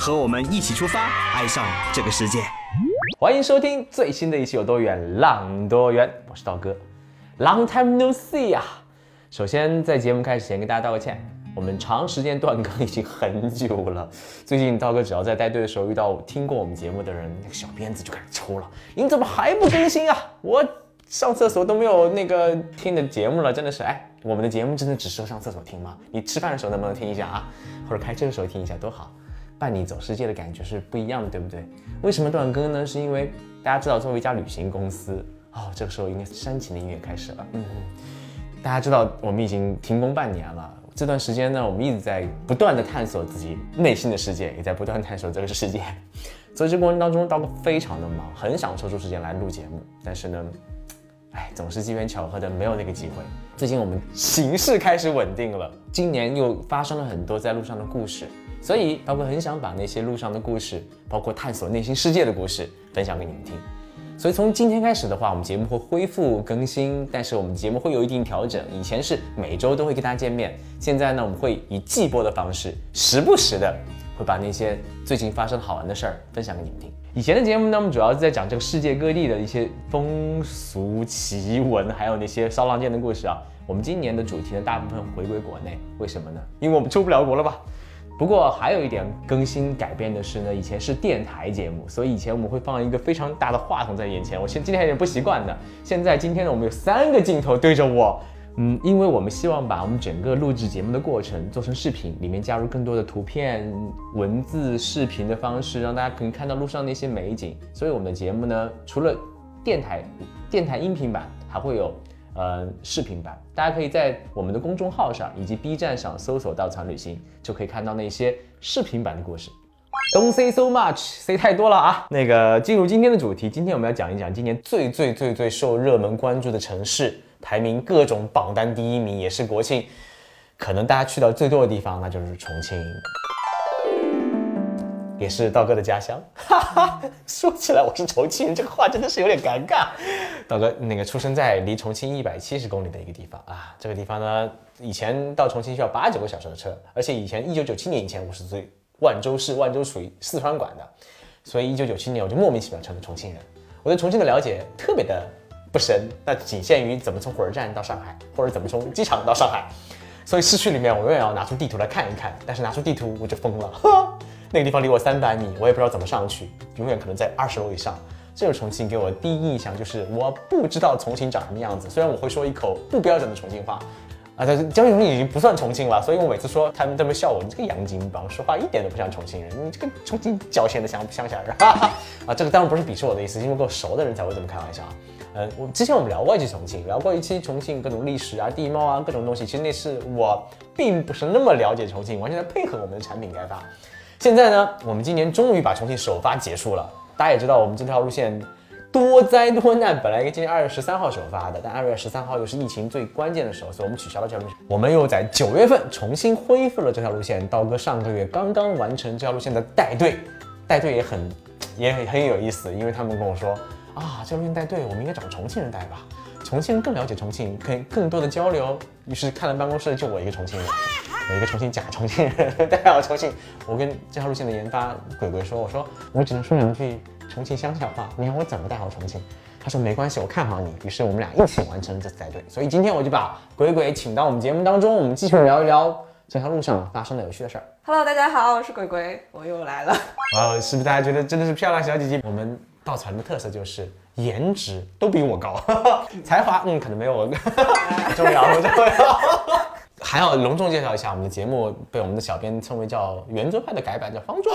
和我们一起出发，爱上这个世界。欢迎收听最新的一期有多远浪多远，我是道哥，Long time no see 啊！首先在节目开始前跟大家道个歉，我们长时间断更已经很久了。最近道哥只要在带队的时候遇到听过我们节目的人，那个小鞭子就开始抽了。你怎么还不更新啊？我上厕所都没有那个听的节目了，真的是哎，我们的节目真的只适合上厕所听吗？你吃饭的时候能不能听一下啊？或者开车的时候听一下多好。伴你走世界的感觉是不一样的，对不对？为什么断更呢？是因为大家知道，作为一家旅行公司，哦，这个时候应该是煽情的音乐开始了。嗯，大家知道我们已经停工半年了，这段时间呢，我们一直在不断的探索自己内心的世界，也在不断探索这个世界。所以这过程当中，刀哥非常的忙，很想抽出时间来录节目，但是呢，哎，总是机缘巧合的没有那个机会。最近我们形势开始稳定了，今年又发生了很多在路上的故事。所以，刀哥很想把那些路上的故事，包括探索内心世界的故事，分享给你们听。所以从今天开始的话，我们节目会恢复更新，但是我们节目会有一定调整。以前是每周都会跟大家见面，现在呢，我们会以季播的方式，时不时的会把那些最近发生好玩的事儿分享给你们听。以前的节目呢，我们主要是在讲这个世界各地的一些风俗奇闻，还有那些骚浪贱的故事啊。我们今年的主题呢，大部分回归国内，为什么呢？因为我们出不了国了吧。不过还有一点更新改变的是呢，以前是电台节目，所以以前我们会放一个非常大的话筒在眼前，我现今天有点不习惯的。现在今天呢，我们有三个镜头对着我，嗯，因为我们希望把我们整个录制节目的过程做成视频，里面加入更多的图片、文字、视频的方式，让大家可以看到路上那些美景。所以我们的节目呢，除了电台电台音频版，还会有。呃，视频版，大家可以在我们的公众号上以及 B 站上搜索“稻草旅行”，就可以看到那些视频版的故事。Don't say so much，say 太多了啊！那个进入今天的主题，今天我们要讲一讲今年最最最最受热门关注的城市，排名各种榜单第一名，也是国庆可能大家去到最多的地方，那就是重庆。也是道哥的家乡，哈哈。说起来我是重庆人，这个话真的是有点尴尬。道哥那个出生在离重庆一百七十公里的一个地方啊，这个地方呢，以前到重庆需要八九个小时的车，而且以前一九九七年以前我是最万州市，万州属于四川管的，所以一九九七年我就莫名其妙成了重庆人。我对重庆的了解特别的不深，那仅限于怎么从火车站到上海，或者怎么从机场到上海。所以市区里面我永远要拿出地图来看一看，但是拿出地图我就疯了。那个地方离我三百米，我也不知道怎么上去，永远可能在二十楼以上。这个重庆给我的第一印象就是我不知道重庆长什么样子。虽然我会说一口不标准的重庆话，啊，但是江西重庆已经不算重庆了，所以我每次说他们都会笑我，你这个洋泾浜说话一点都不像重庆人，你这个重庆郊县的乡乡下人。啊，这个当然不是鄙视我的意思，因为够熟的人才会这么开玩笑啊。呃，我之前我们聊过一期重庆，聊过一期重庆各种历史啊、地貌啊各种东西，其实那是我并不是那么了解重庆，完全在配合我们的产品开发。现在呢，我们今年终于把重庆首发结束了。大家也知道，我们这条路线多灾多难，本来应该今年二月十三号首发的，但二月十三号又是疫情最关键的时候，所以我们取消了这条路线。我们又在九月份重新恢复了这条路线。刀哥上个月刚刚完成这条路线的带队，带队也很也很很有意思，因为他们跟我说啊，这条路线带队，我们应该找重庆人带吧，重庆人更了解重庆，可以更多的交流。于是看了办公室就我一个重庆人。有一个重庆假重庆人 代表重庆，我跟这条路线的研发鬼鬼说：“我说我只能说两句重庆乡下话，你让我怎么带好重庆？”他说：“没关系，我看好你。”于是我们俩一起完成了这次带队。所以今天我就把鬼鬼请到我们节目当中，我们继续聊一聊这条路上发生的有趣的事儿。Hello，大家好，我是鬼鬼，我又来了。啊，是不是大家觉得真的是漂亮小姐姐？我们稻草人的特色就是颜值都比我高，才华嗯可能没有我重要，不重要。还要隆重介绍一下，我们的节目被我们的小编称为叫圆桌派的改版，叫方桌，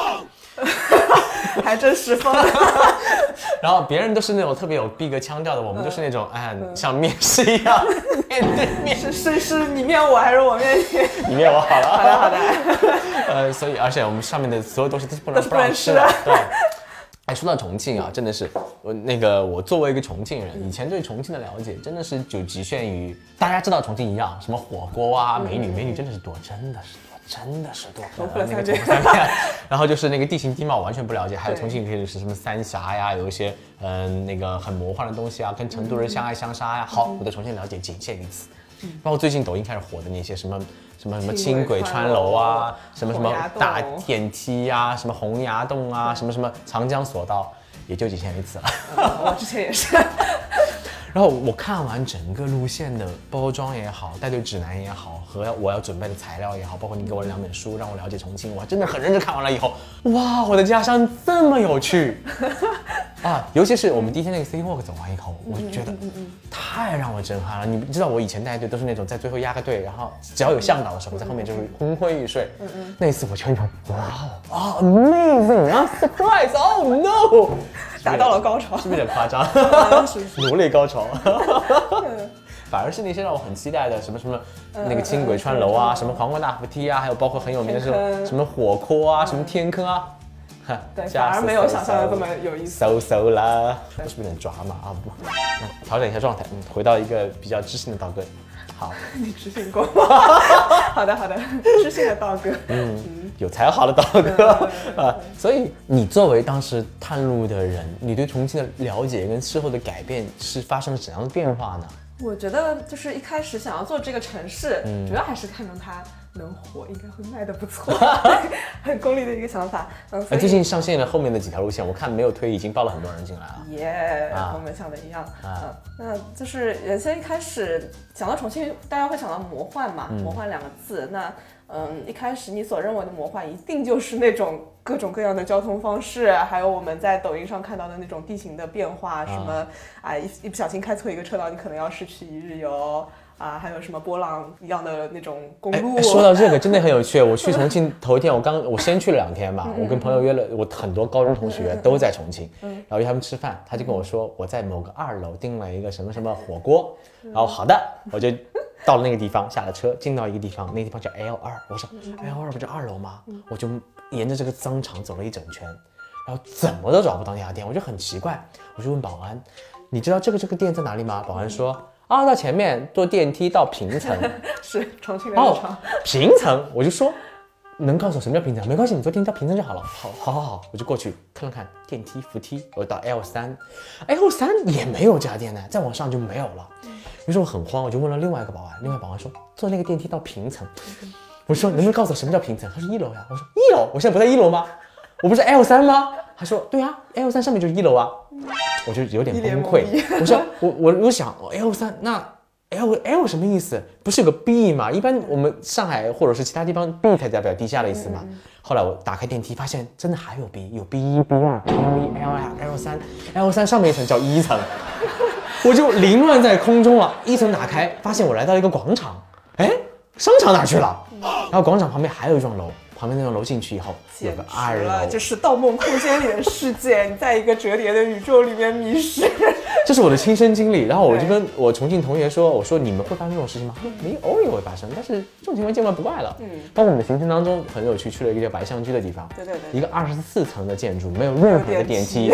还真是方。然后别人都是那种特别有逼格腔调的，我们就是那种哎，像面试一样面对面。是是是，你面我还是我面你？你面我好了。好的好的。呃，所以而且我们上面的所有东西都是不能不能吃的。对。说到重庆啊，真的是我那个我作为一个重庆人，以前对重庆的了解真的是就局限于大家知道重庆一样，什么火锅啊、美女，美女真的是多，真的是多。真的是多，然后就是那个地形地貌完全不了解，还有重庆可以是什么三峡呀，有一些嗯那个很魔幻的东西啊，跟成都人相爱相杀呀。好，我对重庆了解仅限于此。包括最近抖音开始火的那些什么什么什么轻轻轨轨穿穿楼楼啊，什么什么大电梯啊，什么洪崖洞啊，什么什么长江索道，也就仅限于此了。我之前也是，然后我看完整个路线的包装也好，带队指南也好，和我要准备的材料也好，包括你给我的两本书，让我了解重庆，我还真的很认真看完了以后，哇，我的家乡这么有趣啊！尤其是我们第一天那个 City Walk 走完以后，我就觉得太让我震撼了。你知道我以前带队都是那种在最后压个队，然后只要有向导的时候，在后面就会昏昏欲睡。嗯嗯那一次我全程哇哦啊 amazing 啊 surprise oh no，达到了高潮是。不是有点夸张？是是奴隶高潮。反而是那些让我很期待的，什么什么那个轻轨穿楼啊，什么皇冠大扶梯啊，还有包括很有名的这种什么火锅啊，什么天坑啊，哈对，加 反而没有想象的这么有意思。搜搜啦，我是不是有点抓嘛啊不，那调整一下状态，嗯，回到一个比较知性的道哥。好，你知性过吗？好的好的，知性的道哥。嗯，有才华的道哥 啊，所以你作为当时探路的人，你对重庆的了解跟事后的改变是发生了怎样的变化呢？我觉得就是一开始想要做这个城市，嗯主要还是看中它能火，应该会卖的不错，很功利的一个想法。嗯，所呃，以最近上线了后面的几条路线，我看没有推，已经报了很多人进来了。耶，啊和我们想的一样。啊嗯，那就是原先一开始想到重庆，大家会想到魔幻嘛，嗯魔幻两个字。那嗯，一开始你所认为的魔幻，一定就是那种各种各样的交通方式，还有我们在抖音上看到的那种地形的变化，什么啊一一不小心开错一个车道，你可能要失去一日游。啊，还有什么波浪一样的那种公哎路？哎说到这个真的很有趣。我去重庆 头一天，我刚我先去了两天吧，我跟朋友约了，我很多高中同学都在重庆，然后约他们吃饭，他就跟我说我在某个二楼订了一个什么什么火锅，然后好的，我就到了那个地方，下了车，进到一个地方，那个地方叫 L 二，我说 L 二不就二楼吗？我就沿着这个商场走了一整圈，然后怎么都找不到那家店，我就很奇怪，我就问保安，你知道这个这个店在哪里吗？保安说。啊，到前面坐电梯到平层，是重庆的日哦。，平层，我就说，能告诉我什么叫平层？没关系，你坐电梯到平层就好了。好，好，好，好，我就过去看了看电梯扶梯，我到 L 三，L 三也没有这家电呢，再往上就没有了。于是我很慌，我就问了另外一个保安，另外保安说坐那个电梯到平层。我说能不能告诉我什么叫平层？他说一楼呀。我说一楼，我现在不在一楼吗？我不是 L 三吗？他说对啊，L 三上面就是一楼啊。我就有点崩溃。我说我我我想哦 L 三那 L L 什么意思？不是有个 B 吗？一般我们上海或者是其他地方 B 才代表地下的意思嘛。后来我打开电梯，发现真的还有 B，有 B 一、B 二、L 一、L 二、L 三，L 三上面一层叫一层，我就凌乱在空中了。一层打开，发现我来到了一个广场，哎，商场哪去了？然后广场旁边还有一幢楼，旁边那栋楼进去以后有个二，楼，就是《盗梦空间》里的世界，你在一个折叠的宇宙里面迷失。这是我的亲身经历，然后我就跟我重庆同学说：“我说你们会发生这种事情吗？”他说：“没，偶尔也会发生，但是这种情况见怪不怪了。”嗯，包括我们的行程当中很有趣，去了一个叫白象居的地方，对对对一个二十四层的建筑，没有任何的电梯。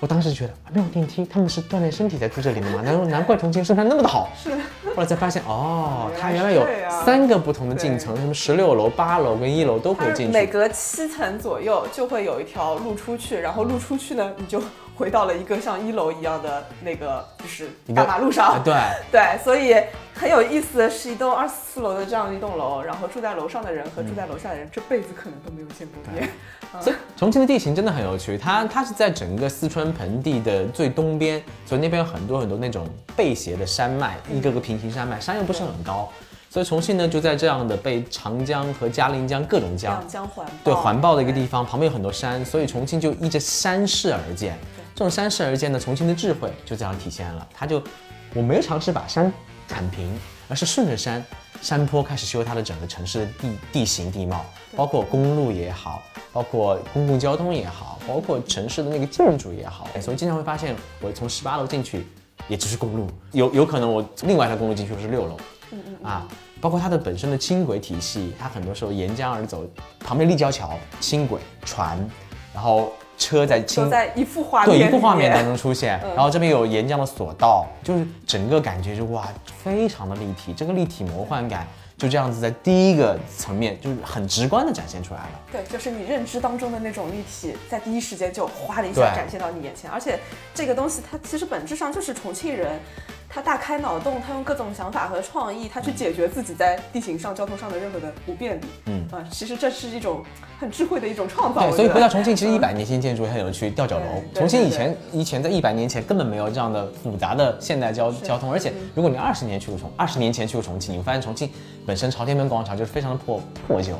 我当时觉得啊没有电梯，他们是锻炼身体才住这里的嘛？难难怪重庆生态那么的好。是。后来才发现，哦，它原来有三个不同的进层，什么十六楼、八楼跟一楼都可以进去。每隔七层左右就会有一条路出去，然后路出去呢，你就回到了一个像一楼一样的那个，就是大马路啊上。对，对，所以很有意思的是一栋二十四楼的这样一栋楼，然后住在楼上的人和住在楼下的人这辈子可能都没有见过面。所以重庆的地形真的很有趣，它它是在整个四川盆地的最东边，所以那边有很多很多那种背斜的山脉，一个个平行山脉，山又不是很高，所以重庆呢就在这样的被长江和嘉陵江各种江江环对环抱的一个地方，旁边有很多山，所以重庆就依着山势而建。这种山势而建的，重庆的智慧就这样体现了。它就我没有尝试把山铲平，而是顺着山山坡开始修它的整个城市的地地形地貌，包括公路也好，包括公共交通也好，包括城市的那个建筑也好。所以经常会发现，我从十八楼进去，也只是公路，有有可能我另外一条公路进去我是六楼，嗯嗯啊，包括它的本身的轻轨体系，它很多时候沿江而走，旁边立交桥、轻轨、船，然后车在清都在一幅画面对一幅画面当中出现，嗯然后这边有岩浆的索道，就是整个感觉就哇，非常的立体，这个立体魔幻感就这样子在第一个层面就是很直观的展现出来了。对，就是你认知当中的那种立体，在第一时间就哗的一下展现到你眼前。而且这个东西它其实本质上就是重庆人，他大开脑洞，他用各种想法和创意，他去解决自己在地形上、交通上的任何的不便利。嗯啊，其实这是一种很智慧的一种创造。对，所以回到重庆，其实一百年前建筑也很有趣，吊脚楼。重庆以前以前在一百年前根本没有这样的复杂的现代交交通，而且如果你二十年去过重，二十年前去过重庆，你会发现重庆本身朝天门广场就是非常的破破旧，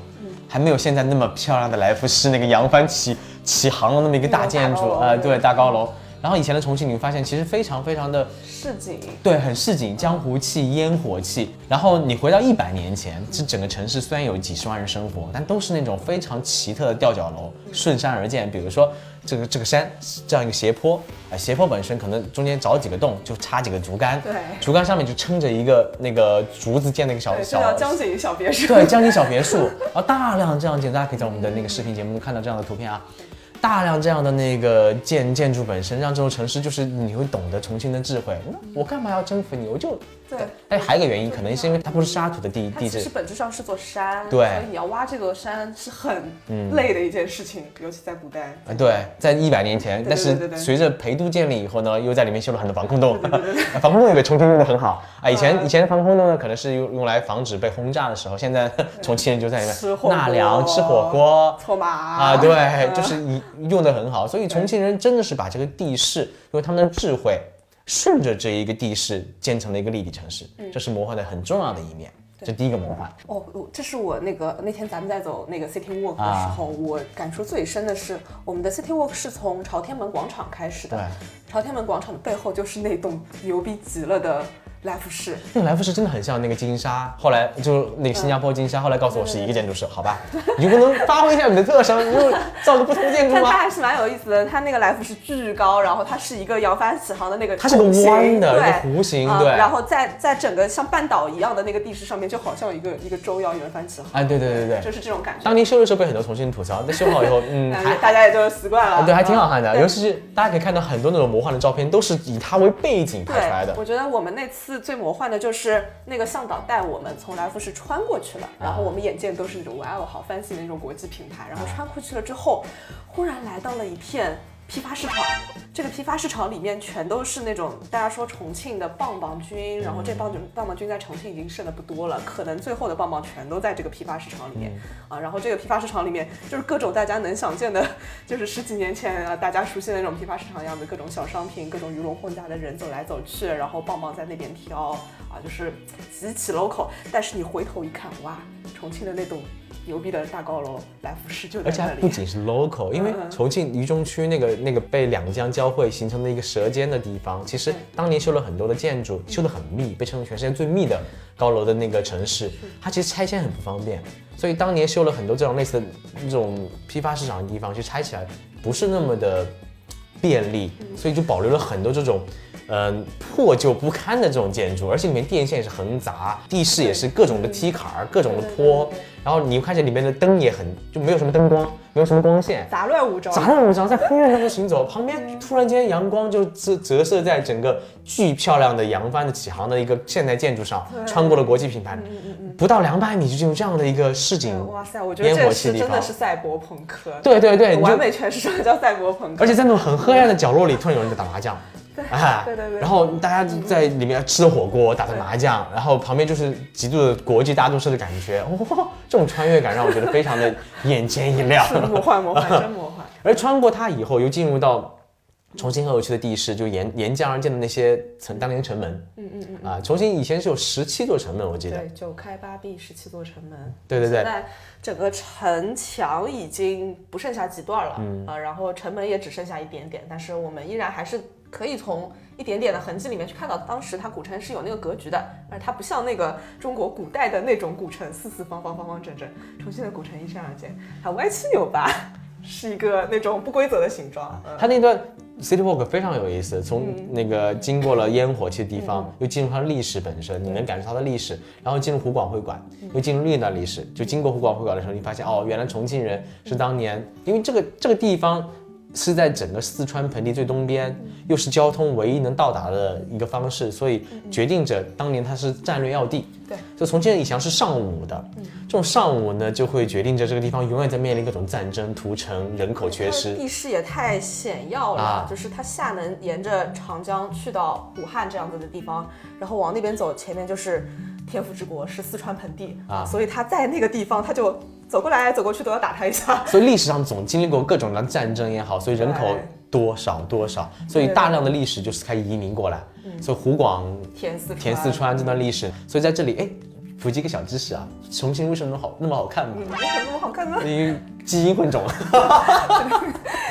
还没有现在那么漂亮的来福士那个扬帆起起航的那么一个大建筑，呃，那种大高楼对，大高楼。然后以前的重庆，你会发现其实非常非常的市井。对，很市井，江湖气、烟火气。然后你回到一百年前，这整个城市虽然有几十万人生活，但都是那种非常奇特的吊脚楼，顺山而建。比如说这个这个山这样一个斜坡，啊、斜坡本身可能中间凿几个洞，就插几个竹竿，对竹竿上面就撑着一个那个竹子建的一个小小江景小别墅。对，江景小别墅，然后大量这样建，大家可以在我们的那个视频节目中看到这样的图片啊。大量这样的那个建建筑本身，让这座城市就是你会懂得重庆的智慧。那我干嘛要征服你？我就对。哎，还有一个原因，可能是因为它不是沙土的地地质它其实，本质上是座山，对所以你要挖这座山是很累的一件事情，尤其在古代。啊，对，在一百年前，但是随着陪都建立以后呢，又在里面修了很多防空洞。防 空洞也被重庆用的很好啊。以前嗯以前的防空洞呢，可能是用用来防止被轰炸的时候，现在 重庆人就在里面吃火锅纳凉、吃火锅。搓麻啊，对，嗯就是一用的很好，所以重庆人真的是把这个地势用他们的智慧，顺着这一个地势建成了一个立体城市，嗯这是魔幻的很重要的一面，这第一个魔幻。哦，这是我那个那天咱们在走那个 City Walk 的时啊候，我感触最深的是，我们的 City Walk 是从朝天门广场开始的。朝天门广场的背后就是那栋牛逼极了的来福士。那个来福士真的很像那个金沙，后来就那个新加坡金沙，后来告诉我是一个建筑师，好吧，你就不能发挥一下你的特长，你就造个不同建筑吗？但它还是蛮有意思的，它那个来福士巨高，然后它是一个扬帆起航的那个它是个弯的对一个弧形啊对然后在在整个像半岛一样的那个地势上面，就好像一个一个舟要扬帆起航，哎，对对对对，就是这种感觉。当年修的时候被很多重庆人吐槽，但修好以后，嗯，大家也就习惯了，对，还挺好看的。尤其是大家可以看到很多那种魔幻的照片，都是以它为背景拍出来的，。我觉得我们那次最魔幻的就是那个向导带我们从来福士穿过去了，然后我们眼见都是那种哇哦好 fancy 的那种国际品牌，然后穿过去了之后，忽然来到了一片。批发市场，这个批发市场里面全都是那种大家说重庆的棒棒军，然后这棒棒棒军在重庆已经剩的不多了，可能最后的棒棒全都在这个批发市场里面、啊。然后这个批发市场里面就是各种大家能想见的，就是十几年前啊大家熟悉的那种批发市场样子，各种小商品，各种鱼龙混杂的人走来走去，然后棒棒在那边挑啊，就是极其 local。但是你回头一看，哇，重庆的那栋牛逼的大高楼来福士就在而且那里。还不仅是 local，因为重庆渝中区那个那个被两江交汇形成的一个舌尖的地方，其实当年修了很多的建筑，修得很密，被称为全世界最密的高楼的那个城市，它其实拆迁很不方便，所以当年修了很多这种类似的这种批发市场的地方，其实拆起来不是那么的便利，所以就保留了很多这种。嗯，破旧不堪的这种建筑，而且里面电线也是横杂，地势也是各种的梯坎儿、各种的坡然后你看见里面的灯也很就没有什么灯光，没有什么光线，杂乱无章，杂乱无章，在黑暗当中行走，旁边突然间阳光就折折射在整个巨漂亮的扬帆的起航的一个现代建筑上，穿过了国际品牌，不到两百米就进入这样的一个市井，哇塞，我觉得烟这火气真的是赛博朋克，对对对，完美诠释什么叫赛博朋克。而且在那种很黑暗的角落里，突然有人在打麻将。哎，对对对然后大家在里面吃着火锅，打着麻将，然后旁边就是极度的国际大都市的感觉，哇，这种穿越感让我觉得非常的眼前一亮。魔幻魔幻，真 魔幻。而穿过它以后，又进入到重庆很有趣的地势，就沿沿江而建的那些城当年城门。嗯嗯嗯。啊，重庆以前是有十七座城门，我记得。对，九开八闭，十七座城门。对对对现在整个城墙已经不剩下几段了，嗯啊，然后城门也只剩下一点点，但是我们依然还是可以从一点点的痕迹里面去看到，当时它古城是有那个格局的，而它不像那个中国古代的那种古城，四四方方、方方正正。重庆的古城依山而建，它歪七扭八，是一个那种不规则的形状。嗯它那段 City Walk 非常有意思，从那个经过了烟火气的地方，又进入它的历史本身，你能感受它的历史，然后进入湖广会馆，又进入另一段历史。就经过湖广会馆的时候，你发现哦，原来重庆人是当年，因为这个这个地方是在整个四川盆地最东边，又是交通唯一能到达的一个方式，所以决定着当年它是战略要地。对，就重庆的以前是上武的，这种上武呢，就会决定着这个地方永远在面临各种战争、屠城、人口缺失。地势也太险要了，啊。就是它下能沿着长江去到武汉这样子的地方，然后往那边走，前面就是天府之国，是四川盆地。啊。所以它在那个地方它就走过来走过去都要打他一下。所以历史上总经历过各种的战争也好，所以人口多少多少，所以大量的历史就是开始移民过来。所以湖广填四川，填四川这段历史，所以在这里哎，普及一个小知识啊，重庆为什么好那么好看呢？嗯，为什么那么好看呢？因为基因混种。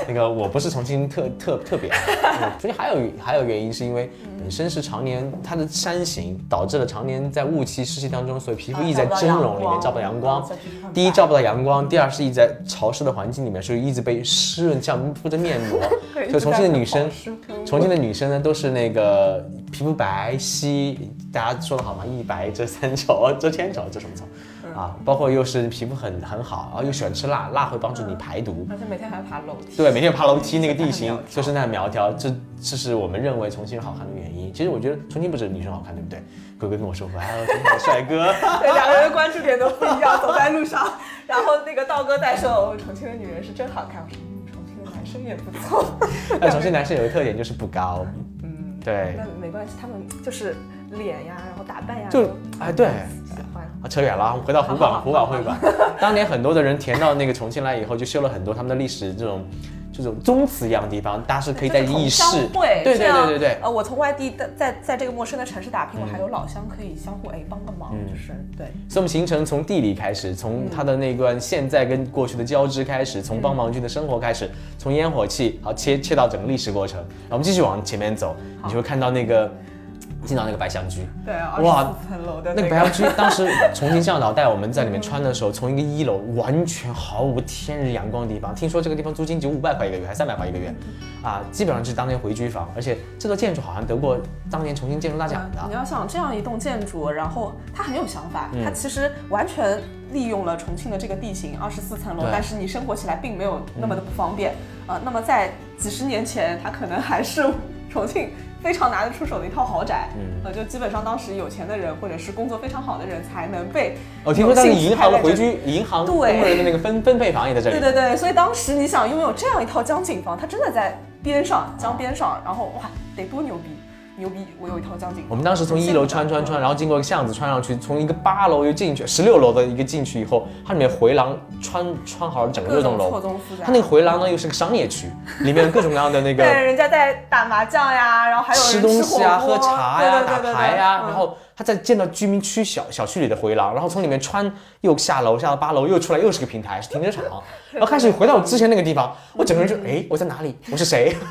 那个我不是重庆特特特别啊，嗯重庆还有还有原因是因为本身是常年它的山形导致了常年在雾气湿气当中，所以皮肤一直在蒸笼里面照不到阳光。第一照不到阳光，第二是一直在潮湿的环境里面，所以一直被湿润像敷着面膜。对所以重庆的女生重庆的女生呢都是那个皮肤白皙，大家说的好吗？一白遮三丑，遮千丑，遮什么丑？啊，包括又是皮肤很很好，然后又喜欢吃辣，辣会帮助你排毒。而且每天还爬楼梯。对，每天爬楼梯那个地 形就是那苗条，这这是我们认为重庆人好看的原因。其实我觉得重庆不止女生好看，对不对？哥哥跟我说过，还有重庆的帅哥。对，两个人的关注点都不一样，走在路上，然后那个道哥在说，哦，重庆的女人是真好看，我说，嗯，重庆的男生也不错。但重庆男生有个特点就是不高，嗯，对那没关系，他们就是脸呀，然后打扮呀，就都哎对喜欢。啊，扯远了啊，我们回到湖广好湖广会馆。当年很多的人填到那个重庆来以后，就修了很多他们的历史这种这种宗祠一样的地方，大家是可以在议事。对对对对对。呃，我从外地在在在这个陌生的城市打拼，我还有老乡可以相互哎帮个忙，嗯。就是对。所以我们行程从地理开始，从他的那段现在跟过去的交织开始，从帮忙军的生活开始，从烟火气好切切到整个历史过程，然后我们继续往前面走，你就会看到那个进到那个白象居。对，二哇十四层楼的那个个。白象居，当时重庆向导带我们在里面穿的时候，从一个一楼完全毫无天日阳光的地方，听说这个地方租金只有五百块一个月，还三百块一个月，啊，基本上就是当年回居房，而且这座建筑好像得过当年重庆建筑大奖的。你要想这样一栋建筑，然后它很有想法，嗯。它其实完全利用了重庆的这个地形，二十四层楼，但是你生活起来并没有那么的不方便。啊、那么在几十年前，它可能还是重庆非常拿得出手的一套豪宅，嗯呃，就基本上当时有钱的人或者是工作非常好的人才能被我哦听说当时银行的回居，银行对工人的那个分分配房也在这里。对对对，所以当时你想拥有这样一套江景房，它真的在边上江边上，然后哇，得多牛逼！牛逼！我有一套江景。我们当时从一楼穿穿穿，然后经过一个巷子穿上去，从一个八楼又进去，十六楼的一个进去以后，它里面回廊穿穿好了整个各种这栋楼。错综复杂。它那个回廊呢又是个商业区，里面有各种各样的那个 对，人家在打麻将呀，然后还有人吃东西啊、喝茶呀、打牌呀，嗯然后他再建到居民区小小区里的回廊，然后从里面穿又下楼下到八楼，又出来又是个平台，是停车场，然后开始回到我之前那个地方，我整个人就哎我在哪里？我是谁？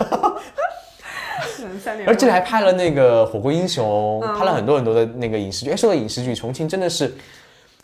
而这里还拍了那个《火锅英雄》，嗯拍了很多很多的那个影视剧。哎，说到影视剧，重庆真的是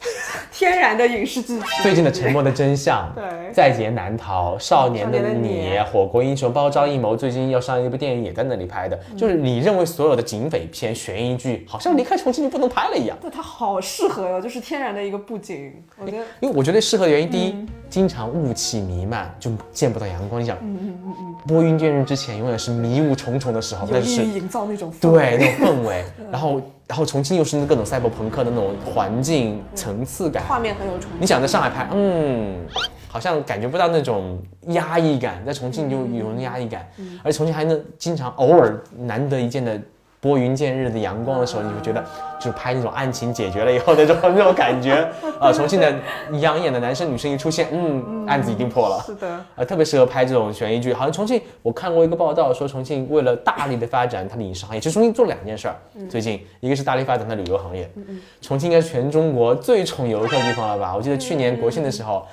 天然的影视剧体。最近的《沉默的真相》对在劫难逃》《少年的你你》《火锅英雄》《包招阴谋》，最近要上一部电影也在那里拍的。就是你认为所有的警匪片、悬疑剧，好像离开重庆就不能拍了一样。对，它好适合哟，就是天然的一个布景，我觉得。因为我觉得适合的原因，第一，嗯经常雾气弥漫，就见不到阳光。你想，嗯拨云见日之前，永远是迷雾重重的时候，有那是营造那种氛对那种氛围。然后，然后重庆又是那各种赛博朋克的那种环境层次感。画面很有重。你想在上海拍，嗯，好像感觉不到那种压抑感，在重庆就有那压抑感，而且重庆还能经常偶尔难得一见的拨云见日的阳光的时候，你会觉得就拍那种案情解决了以后那种那种感觉，啊，重庆的养眼的男生女生一出现，嗯，案子一定破了。是的，呃，特别适合拍这种悬疑剧。好像重庆，我看过一个报道说，重庆为了大力的发展它的影视行业，其实重庆做了两件事儿。最近一个是大力发展它的旅游行业，重庆应该是全中国最宠游客的地方了吧？我记得去年国庆的时候，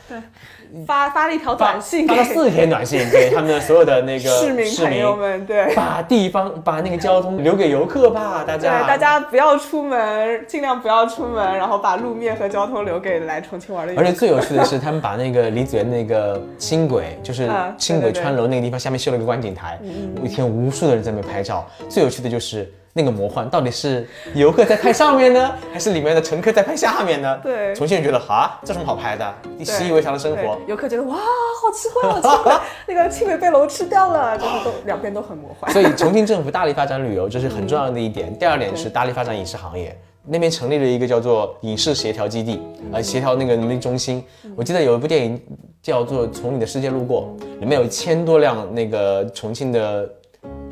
发发了一条短信给发了四天短信给他们的所有的那个 市民朋友们，对。把地方把那个交通留给游客吧，大对，家。大家不要出门，尽量不要出门，然后把路面和交通留给来重庆玩的。而且最有趣的是，他们把那个李子园那个轻轨，就是啊轻轨穿楼那个地方，下面修了一个观景台，嗯一天无数的人在那拍照。最有趣的就是那个魔幻到底是游客在拍上面呢，还是里面的乘客在拍下面呢？对重庆人觉得啊，这什么好拍的？你习以为常的生活。游客觉得哇，好奇怪，好奇怪，那个青梅被楼吃掉了，就是都两边都很魔幻。所以重庆政府大力发展旅游，这是很重要的一点。第二点是大力发展影视行业，那边成立了一个叫做影视协调基地，呃，协调那个能力中心。我记得有一部电影叫做《从你的世界路过》，里面有一千多辆那个重庆的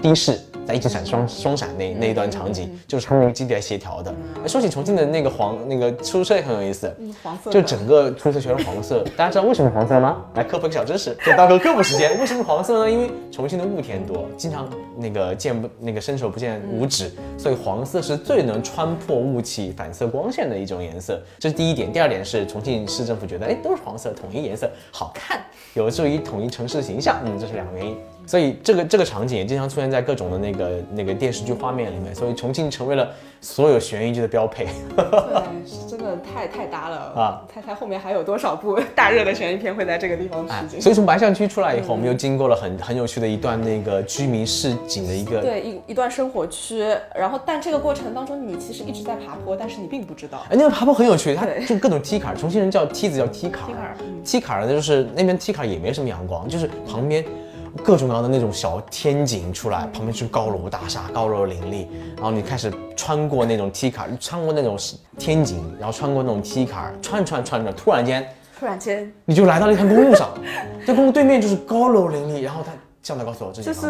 的士在一直闪双双闪那那一段场景，就是他们那个基地来协调的。哎说起重庆的那个黄那个出租车也很有意思，嗯黄色就整个出租车全是黄色。大家知道为什么黄色吗？来科普一个小知识，就当个科普时间。为什么黄色呢？因为重庆的雾天多，经常那个见不那个伸手不见五指，所以黄色是最能穿破雾气、反射光线的一种颜色。这是第一点。第二点是重庆市政府觉得，哎，都是黄色，统一颜色好看，有助于统一城市形象。嗯，这是两个原因。所以这个这个场景也经常出现在各种的那个那个电视剧画面里面，所以重庆成为了所有悬疑剧的标配。对，是真的太太搭了啊！猜猜后面还有多少部 大热的悬疑片会在这个地方哎取，景？所以从白象区出来以后，我们又经过了很很有趣的一段那个居民市井的一个，对一一段生活区，然后但这个过程当中，你其实一直在爬坡，但是你并不知道。哎，那个爬坡很有趣，它就各种梯坎儿，重庆人叫梯子叫梯坎儿，梯坎儿嗯梯坎儿呢就是那边梯坎儿也没什么阳光，就是旁边。各种各样的那种小天井出来，旁边是高楼大厦，高楼林立，然后你开始穿过那种梯坎儿，穿过那种天井，然后穿过那种梯坎儿，穿着穿着穿着，突然间突然间，你就来到了一条公路上，这公路对面就是高楼林立，然后它向导告诉我这解就是。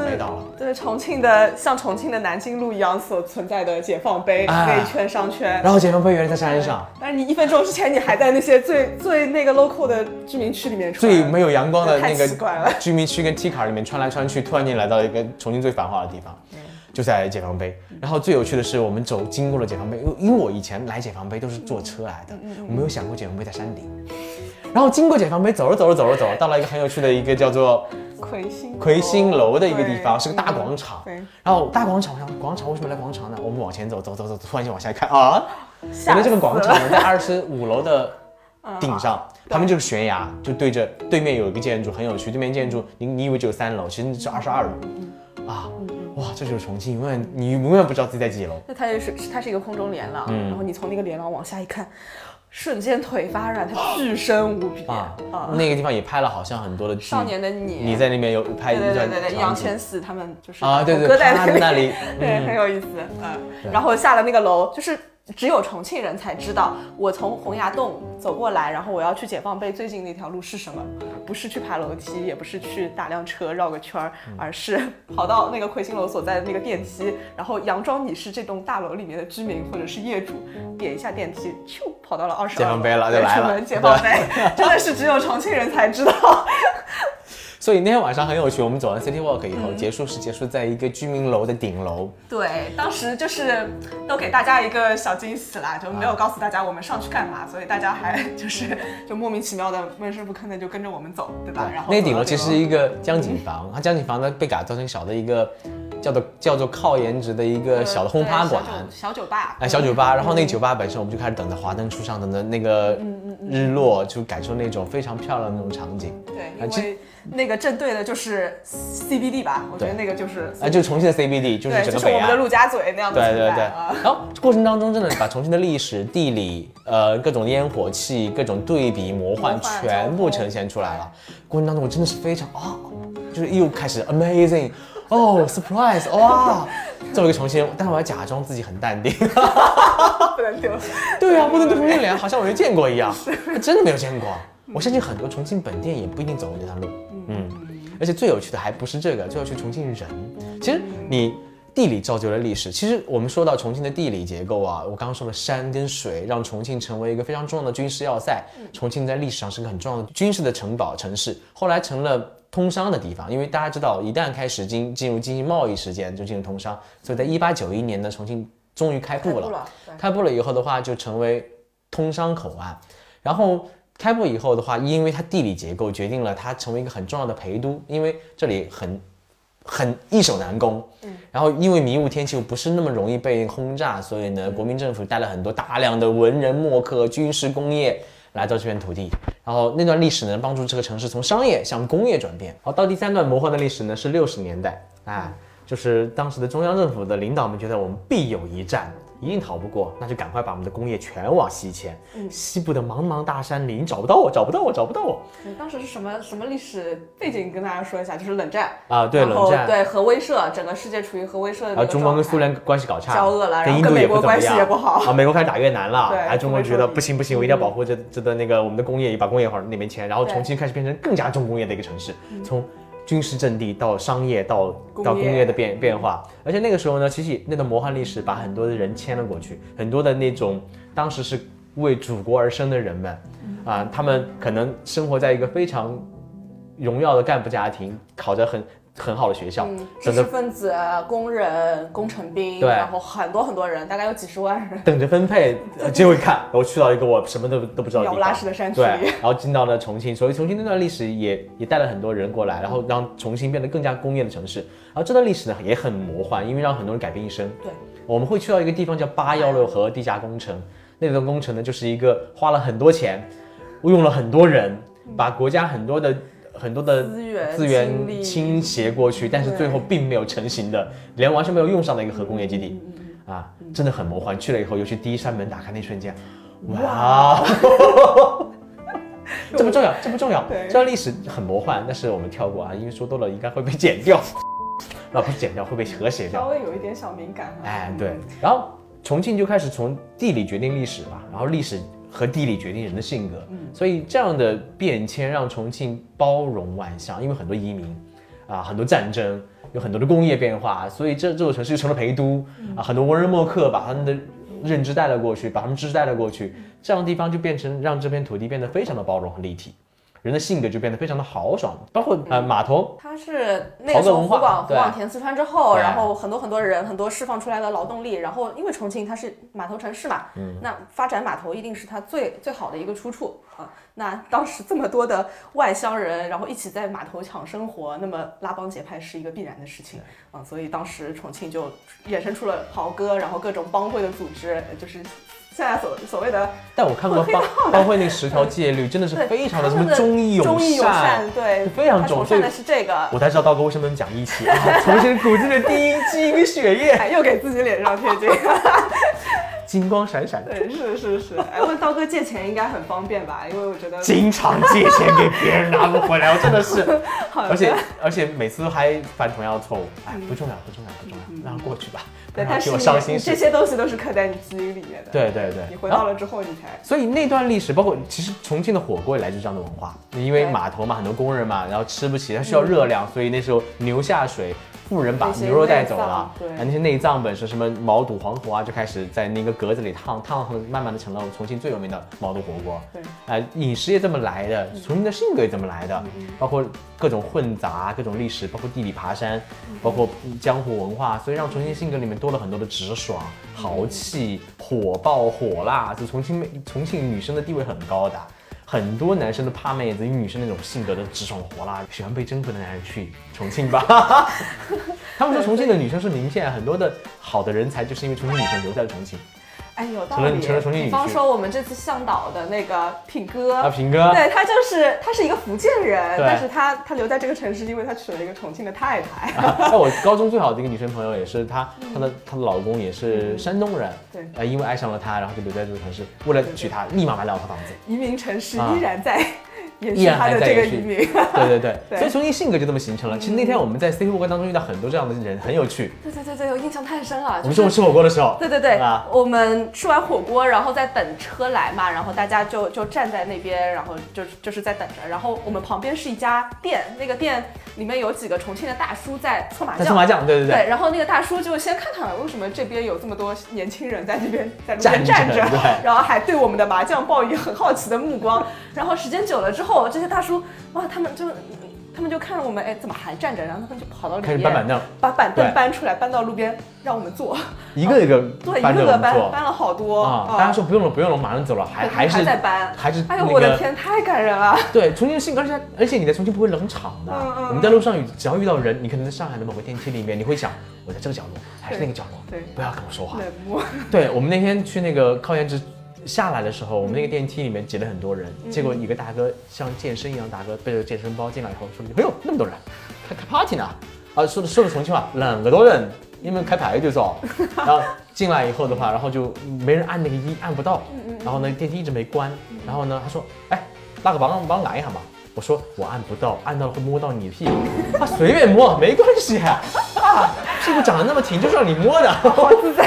对重庆的像重庆的南京路一样所存在的解放碑、哎那一圈商圈。然后解放碑原来在山上，但是你一分钟之前你还在那些最 最那个 local 的居民区里面穿，最没有阳光的那个 居民区跟 T 卡里面穿来穿去，突然间来到了一个重庆最繁华的地方，就在解放碑。然后最有趣的是，我们走经过了解放碑，因为因为我以前来解放碑都是坐车来的，我没有想过解放碑在山顶。然后经过解放碑，走着走着走着走，到了一个很有趣的一个叫做魁星魁星楼的一个地方，是个大广场对。然后大广场，我想广场为什么来广场呢？我们往前走走走走，突然间往下一看啊，吓原来这个广场呢在二十五楼的 顶上，对旁边就是悬崖，就对着对面有一个建筑很有趣，对面建筑你你以为只有三楼，其实是二十二楼，啊，哇，这就是重庆，永远你永远不知道自己在几楼。那它也是它是一个空中连廊，嗯然后你从那个连廊往下一看，瞬间腿发软，他巨深无比啊啊！那个地方也拍了好像很多的剧。少年的你，你在那边有拍一对段对对对对，场景杨千玺他们就是啊，对对，搁在那里，对，嗯很有意思，嗯。然后下了那个楼，就是只有重庆人才知道，我从洪崖洞走过来，然后我要去解放碑最近那条路是什么？不是去爬楼梯，也不是去打辆车绕个圈儿，嗯。而是跑到那个魁星楼所在的那个电梯，然后佯装你是这栋大楼里面的居民或者是业主，点一下电梯，咻，跑到了二十解放碑了就来了。出门解放碑，真的是只有重庆人才知道。所以那天晚上很有趣，我们走完 City Walk 以后，嗯。结束是结束在一个居民楼的顶楼，对，当时就是都给大家一个小惊喜啦，就没有告诉大家我们上去干嘛，所以大家还就是就莫名其妙的闷声不吭的就跟着我们走，对吧？然后那顶楼其实是一个个江景房，它江景房呢被改造成小的一个叫做叫做靠颜值的一个小的轰趴馆。小酒吧，哎，小酒吧，然后那个酒吧本身，我们就开始等着华灯初上，等着那个日落，就感受那种非常漂亮的那种场景。对，因为那个正对的就是 CBD 吧，我觉得那个就是啊，就重庆的 CBD，就是，整个北岸。就是我们的陆家嘴那样的对对对。然后过程当中真的把重庆的历史、地理、呃各种烟火气、各种对比、魔幻魔幻全部呈现出来了。过程当中我真的是非常啊，就是又开始 amazing，哦 surprise，哇，作为一个重庆人，但是我要假装自己很淡定。不能丢。对啊，不能丢重庆脸，好像我没见过一样，真的没有见过。我相信很多重庆本地人也不一定走过这条路，嗯，而且最有趣的还不是这个，最有趣重庆人。其实你地理造就了历史。其实我们说到重庆的地理结构啊，我刚刚说的山跟水，让重庆成为一个非常重要的军事要塞。重庆在历史上是个很重要的军事的城堡城市，后来成了通商的地方。因为大家知道，一旦开始进进入经济贸易时间，就进入通商。所以在一八九一年呢，重庆终于开埠了。了，开埠了以后的话，就成为通商口岸。然后开埠以后的话，因为它地理结构决定了它成为一个很重要的陪都，因为这里很很易守难攻。嗯。然后因为迷雾天气又不是那么容易被轰炸，所以呢，国民政府带了很多大量的文人墨客、军事工业来到这片土地。然后那段历史呢，帮助这个城市从商业向工业转变。好，到第三段魔幻的历史呢，是六十年代啊。就是当时的中央政府的领导们觉得我们必有一战，一定逃不过，那就赶快把我们的工业全往西迁。嗯西部的茫茫大山里，你找不到我，找不到我，找不到我对当时是什么什么历史背景？跟大家说一下，就是冷战。啊！对，冷战，对核威慑，整个世界处于核威慑的那个然后中国跟苏联关系搞差，交恶了然后跟印度也跟美国关系不怎么样也不好啊，美国开始打越南了，对哎，中国觉得不行不行，我一定要保护这这的那个我们的工业，也把工业往那边迁，然后重庆开始变成更加重工业的一个城市，从军事阵地到商业到工业到工业的变变化，而且那个时候呢，其实那段魔幻历史把很多的人迁了过去，很多的那种当时是为祖国而生的人们，啊，他们可能生活在一个非常荣耀的干部家庭，考着很很好的学校，嗯，知识分子、工人、工程兵，对。然后很多很多人，大概有几十万人，等着分配，呃结果一看，我去到一个我什么都都不知道的地方，鸟不拉屎的山区。对，然后进到了重庆，所以重庆那段历史也也带了很多人过来，然后让重庆变得更加工业的城市。然后这段历史呢也很魔幻，因为让很多人改变一生。对，我们会去到一个地方叫八幺六河地下工程，那段工程呢就是一个花了很多钱，用了很多人，把国家很多的很多的资源资源倾斜过去，但是最后并没有成型的，连完全没有用上的一个核工业基地。啊，真的很魔幻。去了以后，尤其第一扇门打开那瞬间，哇，这不重要，这不重要。对这段历史很魔幻，但是我们跳过啊，因为说多了应该会被剪掉，啊，不是剪掉，会被和谐掉稍。微有一点小敏感啊。哎，对，然后重庆就开始从地理决定历史吧，然后历史和地理决定人的性格，所以这样的变迁让重庆包容万象，因为很多移民啊，很多战争，有很多的工业变化，所以这这座城市就成了陪都啊，很多文人墨客把他们的认知带了过去，把他们知识带了过去，这样的地方就变成让这片土地变得非常的包容和立体。人的性格就变得非常的豪爽，包括呃码头，它是那个时候湖广湖广填四川之后，然后很多很多人，很多释放出来的劳动力，然后因为重庆它是码头城市嘛，嗯那发展码头一定是它最最好的一个出处啊。那当时这么多的外乡人，然后一起在码头抢生活，那么拉帮结派是一个必然的事情啊。所以当时重庆就衍生出了袍哥，然后各种帮会的组织，呃就是现在所所谓的但我看过帮帮会那十条戒律，真的是非常的什么忠义友忠义友善，对，非常重所以他崇尚的是这个。我才知道刀哥为什么能讲义气啊！重庆骨子里的第一基因跟血液，哎，又给自己脸上贴金。金光闪闪，对，是是是。哎，问刀哥借钱应该很方便吧？因为我觉得，经常借钱给别人拿不回来，我真的是，好的而且而且每次都还犯同样的错误，哎，不重要不重要不重要，让它过去吧，不对，然替我但是你伤心事。这些东西都是刻在你基因里面的。对对对，你回到了之后，你才所以那段历史，包括其实重庆的火锅也来自这样的文化，因为码头嘛，很多工人嘛，然后吃不起，他需要热量，所以那时候牛下水，富人把牛肉带走了，对啊那些内脏本身什么毛肚、黄喉啊，就开始在那个格子里烫烫烫，慢慢的成了重庆最有名的毛肚火锅。对，啊，饮食也这么来的，重庆的性格也这么来的，嗯包括各种混杂、各种历史，包括地理爬山，包括江湖文化，所以让重庆性格里面多了很多的直爽、豪气、火爆、火辣。就重庆妹，重庆女生的地位很高的，很多男生都怕妹子，因为女生那种性格的直爽火辣，喜欢被征服的男人去重庆吧。他们说重庆的女生是名片，很多的好的人才就是因为重庆女生留在了重庆。哎，有道理。比方说我们这次向导的那个品哥，啊，品哥，对他就是他是一个福建人，但是他他留在这个城市，因为他娶了一个重庆的太太。那我高中最好的一个女生朋友也是她，她的她的老公也是山东人，对，呃，因为爱上了她，然后就留在这个城市，为了娶她，立马买了两套房子。移民城市啊依然在延 依然续他的这个还在延续移民。对 对对，对 所以重庆性格就这么形成了。其实那天我们在 C 火锅当中遇到很多这样的人，很有趣。对对对对，我印象太深了。就是我们中午吃火锅的时候，对对对啊，我们吃完火锅，然后在等车来嘛，然后大家就就站在那边，然后就就是在等着。然后我们旁边是一家店，那个店里面有几个重庆的大叔在搓麻将。在搓麻将，对对对，对，然后那个大叔就先看看为什么这边有这么多年轻人在这边在路站着边站着，然后还对我们的麻将抱以很好奇的目光。然后时间久了之后，这些大叔哇，他们就他们就看着我们，哎，怎么还站着？然后他们就跑到里面，开始搬板凳，把板凳搬出来，搬到路边让我们坐。一个一个 对，一搬个个搬搬了好多啊。大家说不用了，不用了，马上走了，还还是还在搬。还是哎呦，我的天，太感人了！对，重庆的性格，而且而且你在重庆不会冷场的。嗯嗯我们在路上只要遇到人，你可能在上海的某个电梯里面，你会想我在这个角落还是那个角落，对，不要跟我说话。对我们那天去那个靠颜值下来的时候，我们那个电梯里面挤了很多人，嗯。结果一个大哥像健身一样大哥背着健身包进来以后说：“哎呦，那么多人，开开 party 呢？”啊，说的说的重庆话，两个多人，你们开排队嗦。然后进来以后的话，然后就没人按那个一，按不到，然后呢电梯一直没关，然后呢他说，哎，那个帮我帮我按一下嘛。我说我按不到，按到了会摸到你屁股。啊，随便摸没关系啊，屁股长得那么挺，就是让你摸的，好自在，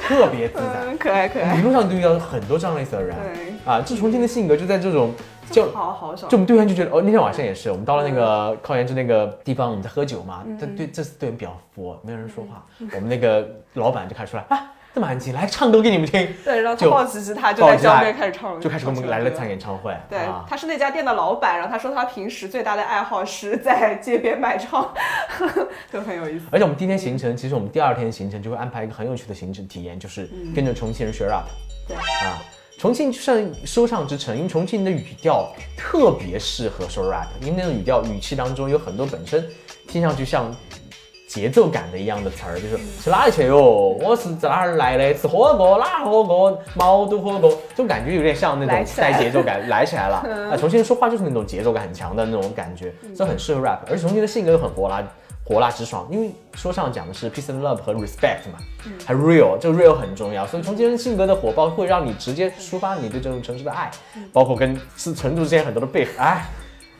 特别自在。嗯，可爱可爱一。路上都遇到很多这样类似的人。对啊，这重庆的性格就在这种，就好好少就我们队员就觉得，哦，那天晚上也是，我们到了那个靠颜值那个地方，我们在喝酒嘛，这对这次队员比较佛，没有人说话，我们那个老板就开始出来啊，这么安静，来唱歌给你们听，对，然后就他抱起吉他就在江边开始唱，就开始给我们来了场演唱会，对啊，他是那家店的老板，然后他说他平时最大的爱好是在街边卖唱，就很有意思。而且我们第一天行程，其实我们第二天行程就会安排一个很有趣的行程体验，就是跟着重庆人学 rap。对啊，重庆就像说唱之城，因为重庆的语调特别适合说 rap，因为那种语调语气当中有很多本身听上去像节奏感的一样的词儿，就是去哪里去哟？我是在哪儿来的？吃火锅，哪火锅？毛肚火锅，这种感觉有点像那种带节奏感，来起来了。啊，重庆人说话就是那种节奏感很强的那种感觉，这很适合 rap，而且重庆的性格又很火辣。火辣直爽，因为说唱讲的是 peace and love 和 respect 嘛，还 real，这个 real 很重要，所以重庆人性格的火爆会让你直接抒发你对这种城市的爱，包括跟是成都之间很多的 beef，哎，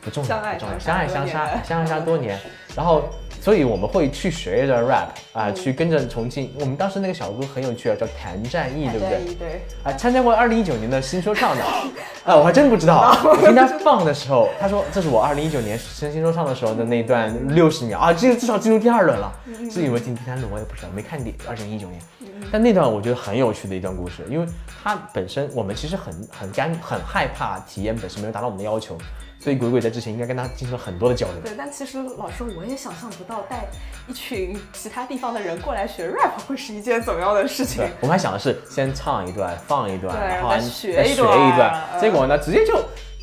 不重要，相爱不重要，相相爱相杀，相爱相杀多年，然后。所以我们会去学一段 rap 啊，去跟着重庆。我们当时那个小哥很有趣啊，叫谭战义，对不对？对对，啊，参加过二零一九年的新说唱的，啊，我还真不知道。我听他放的时候，他说这是我二零一九年新新说唱的时候的那段六十秒啊，这个至少进入第二轮了。至于有没有进第三轮，我也不知道，没看第二零一九年。但那段我觉得很有趣的一段故事，因为他本身我们其实很很干很害怕体验本身没有达到我们的要求，所以鬼鬼在之前应该跟他进行了很多的交流。对，但其实老师我也想象不到带一群其他地方的人过来学 rap 会是一件怎么样的事情对。，我们还想的是先唱一段，放一段，然后学学一段一段，嗯结果呢，直接就，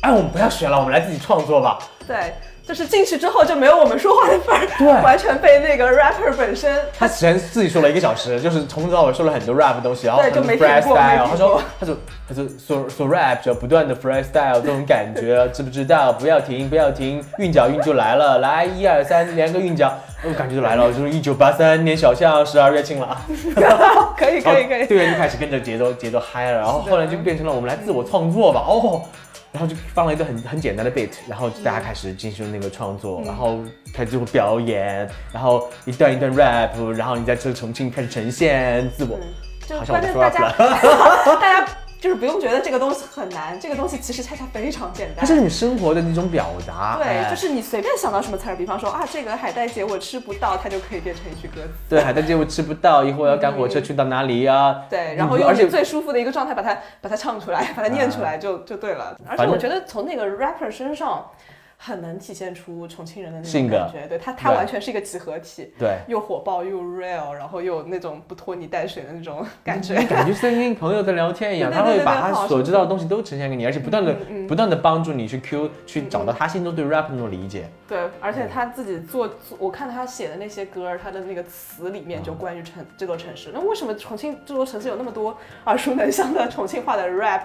哎，我们不要学了，我们来自己创作吧。对，就是进去之后就没有我们说话的份儿，对 完全被那个 rapper 本身他前自己说了一个小时，就是从头到尾说了很多 rap 的东西，然后很多对就没停过没 freestyle，他说他说他就说说 rap 就要不断的 freestyle 这种感觉，知不知道？不要停不要停，韵脚韵就来了，来一二三连个韵脚，我感觉就来了，就是一九八三年小巷十二月庆了 啊。可以可以可以，队员就开始跟着节奏节奏嗨了，然后后来就变成了我们来自我创作吧，哦，然后就放了一个很很简单的 beat，然后大家开始进行那个创作，然后开始就会表演，然后一段一段 rap，然后你在这重庆开始呈现自我，就好像我关键大 rap 家了，大家就是不用觉得这个东西很难，这个东西其实恰恰非常简单它。是你生活的那种表达，对，哎就是你随便想到什么词儿，比方说啊，这个海带结我吃不到，它就可以变成一句歌词。对海带结我吃不到，一会儿要赶火车去到哪里呀？对，然后用最舒服的一个状态把它把它唱出来，把它念出来就就对了。而且我觉得从那个 rapper 身上很能体现出重庆人的那种感觉，对他他完全是一个几何体，对。又火爆又 real，然后又有那种不拖泥带水的那种感觉。感觉像跟朋友在聊天一样，他会把他所知道的东西都呈现给你，而且不断的、不断的帮助你去 Q 去找到他心中对 rap 的那种理解。对，而且他自己做，做我看他写的那些歌，他的那个词里面就关于城这座城市。那为什么重庆这座城市有那么多耳熟能详的重庆话的 rap？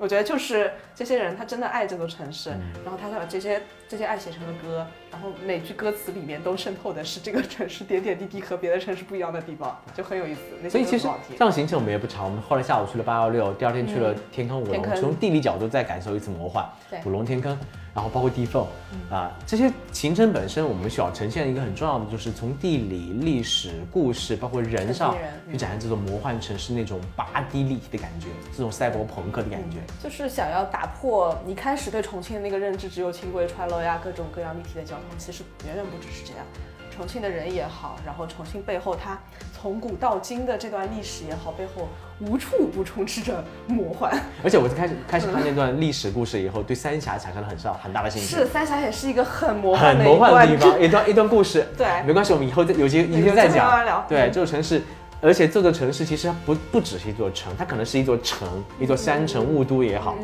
我觉得就是这些人他真的爱这座城市，然后他把这些这些爱写成了歌，然后每句歌词里面都渗透的是这个城市点点滴滴和别的城市不一样的地方，就很有意思。那所以其实歌很好听这样行程我们也不长，我们后来下午去了八幺六，第二天去了天坑五龙，从地理角度再感受一次魔幻对。舞龙天坑，然后包括地缝啊，这些行程本身我们需要呈现一个很重要的，就是从地理、历史、故事，包括人上去展现这种魔幻城市那种巴迪立体的感觉，这种赛博朋克的感觉。就是想要打破你开始对重庆的那个认知，只有轻轨穿楼呀，各种各样立体的交通，其实远远不只是这样。重庆的人也好，然后重庆背后它从古到今的这段历史也好，背后无处不充斥着魔幻。而且我在开始开始看那段历史故事以后，对三峡产生了很上很大的兴趣。是三峡也是一个很魔幻的很魔幻的地方，一段一段故事。对没关系，我们以后再有机有机有机会再讲慢慢聊。对，嗯这座城市，而且这座城市其实它不不只是一座城，它可能是一座城，一座山城雾都也好，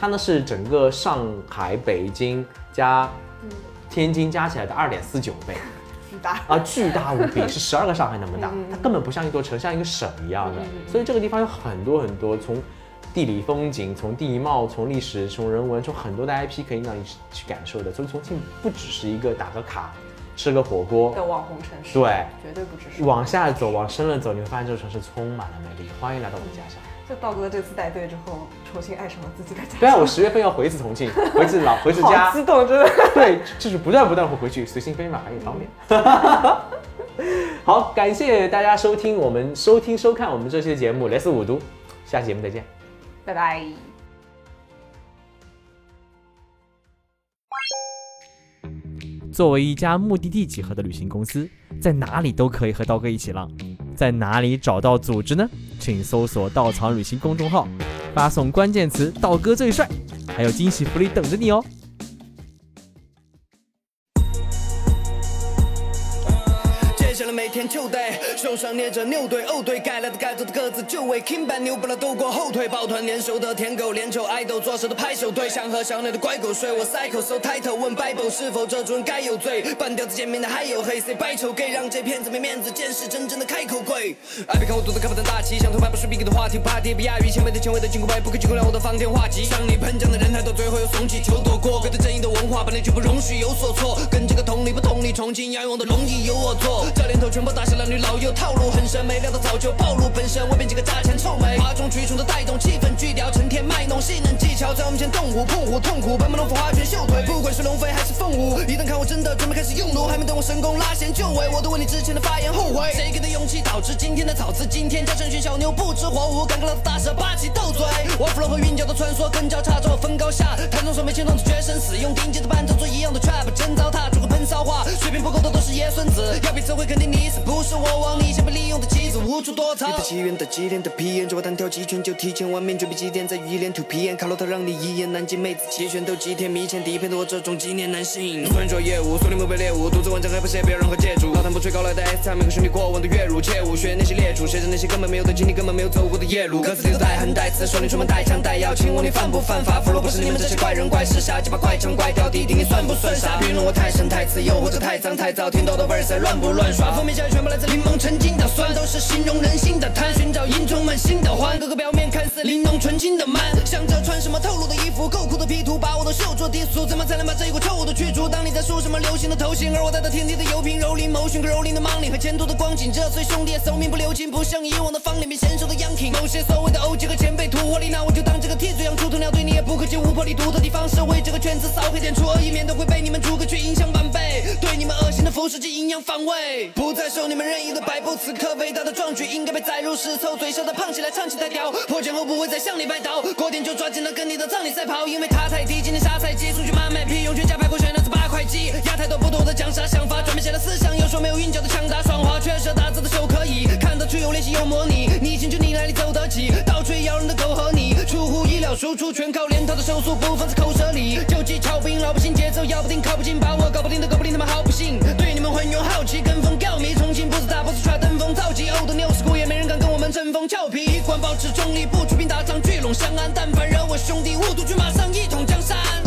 它呢是整个上海、北京加天津加起来的二点四九倍。巨大。啊，巨大无比，是十二个上海那么大，它根本不像一座城，像一个省一样的。所以这个地方有很多很多从地理风景、从地貌、从历史、从人文、从很多的 IP 可以让你去感受的。所以重庆不只是一个打个卡吃个火锅的网红城市，对，绝对不只是往下走，往深了走，你会发现这个城市充满了魅力。欢迎来到我的家乡。就道哥这次带队之后，重新爱上了自己的家乡。对啊，我十月份要回一次重庆，回一次老，回一次家。好激动，真的。对，就是不断不断会回去，随心飞嘛，还也方便。好，感谢大家收听我们收听收看我们这期的节目《雷斯五都》，下期节目再见，拜拜。作为一家目的地集合的旅行公司，在哪里都可以和刀哥一起浪。在哪里找到组织呢？请搜索“稻草旅行”公众号，发送关键词“道哥最帅”，还有惊喜福利等着你哦。每天就得手上捏着牛队，哦对，该来的该走的各自就位。King 版牛不拉都过后腿，抱团联手的舔狗，连球爱豆做手的拍手队，想和小内的乖狗睡。我塞口 so title，问 Bible 是否这主人该有罪？半吊子见面的还有黑 C 白丑 gay，让这骗子没面子，见识真正的开口跪。爱别看我肚子开不登大旗，想偷拍不是必给的话题，不怕跌不亚于前辈的前卫的金箍杯，不可进攻了我的方天画戟。向你喷浆的人太多，最后又送气球躲过。各自正义的文化本来就不容许有所错，跟这个同理不同理，重庆仰望的龙椅由我做。这里拳头。全部打向了女老幼套路很深，没料到早就暴露本身，我变几个价钱臭美，哗众取宠的带动气氛，巨屌成天卖弄性能技巧，在我面前动武碰虎痛苦，奔波龙虎花拳绣腿，不管是龙飞还是凤舞，一旦看我真的准备开始用弩，还没等我神功拉弦就位，我都为你之前的发言后悔。谁给的勇气导致今天的草字？今天加成群小牛不知火舞，敢跟老子大蛇霸气斗嘴。我 flow 和韵脚的穿梭，跟脚差着分高下，弹奏手没牵动决生死，用顶级的伴奏做一样的 trap，真糟蹋，只会喷骚话，水平不够的都是爷孙子，要比词汇肯定你死，不是我。往你想被利用的棋子无处躲藏。你的起源的起点的皮炎，只我单挑几拳就提前完面，准备几点再一连 two PM，卡洛特让你一言难尽。妹子齐全都几天迷前底片的我这种纪念男性。专做业务，锁定目标猎物，独自完成还不屑，不要任何借助。老谭不吹高来的 S 每个兄弟过往的月入，切勿学那些猎主，谁着那些根本没有的经历，根本没有走过的夜路。歌词里都带狠带刺，说你出门带枪带药，请问你犯不犯法？俘虏不是你们这些怪人怪事，下几把怪枪怪调，弟弟你算不算傻？评论我太深太刺，又或者太脏太燥，听到的 verse 乱不乱耍？负面下全部来自柠檬陈。新的酸都是形容人心的贪，寻找阴充满心的欢，个个表面看似玲珑纯净的 man，想着穿什么透露的衣服，够酷的 P 图把我都秀出低俗，怎么才能把这一股臭都驱逐？当你在说什么流行的头型，而我带着天地的油瓶蹂躏某寻个蹂躏的 money 和前途的光景，这岁兄弟寿命不留情，不像以往的方里面娴熟的 Young King，某些所谓的 OG 和前辈土火里，那我就当这个替罪羊，出头鸟对你也不客气，无魄力独特地方式为这个圈子扫黑点除恶，以免都会被你们逐个去影响晚辈，对你们恶心的服饰及阴阳反胃，不再受你们任意的摆布，此刻伟大的。壮举应该被载入史册，嘴上的胖起来，唱起来屌，破茧后不会再向你拜倒，过点就抓紧了跟你的葬礼赛跑，因为他太低，今天杀菜鸡，出去妈卖批，用全家排骨选那是八会计，压太多不懂的讲啥想法，专门写的思想，有说没有韵脚的强大双花，缺舌打字的手可以，看得出有练习有模拟，你进去你来你走得起？倒吹咬人的狗和你，出乎意料输出全靠连套的手速，不放在口舌里，就技巧兵，老百姓节奏咬不定，靠不进，把我搞不定的搞不定，他们好不信，对你们混用好奇，跟风告密，重庆不是大 boss 出登峰造极。的牛市股也没人敢跟我们争锋俏皮，一贯保持中立，不出兵打仗，聚拢相安，但凡惹我兄弟误读，就马上一统江山。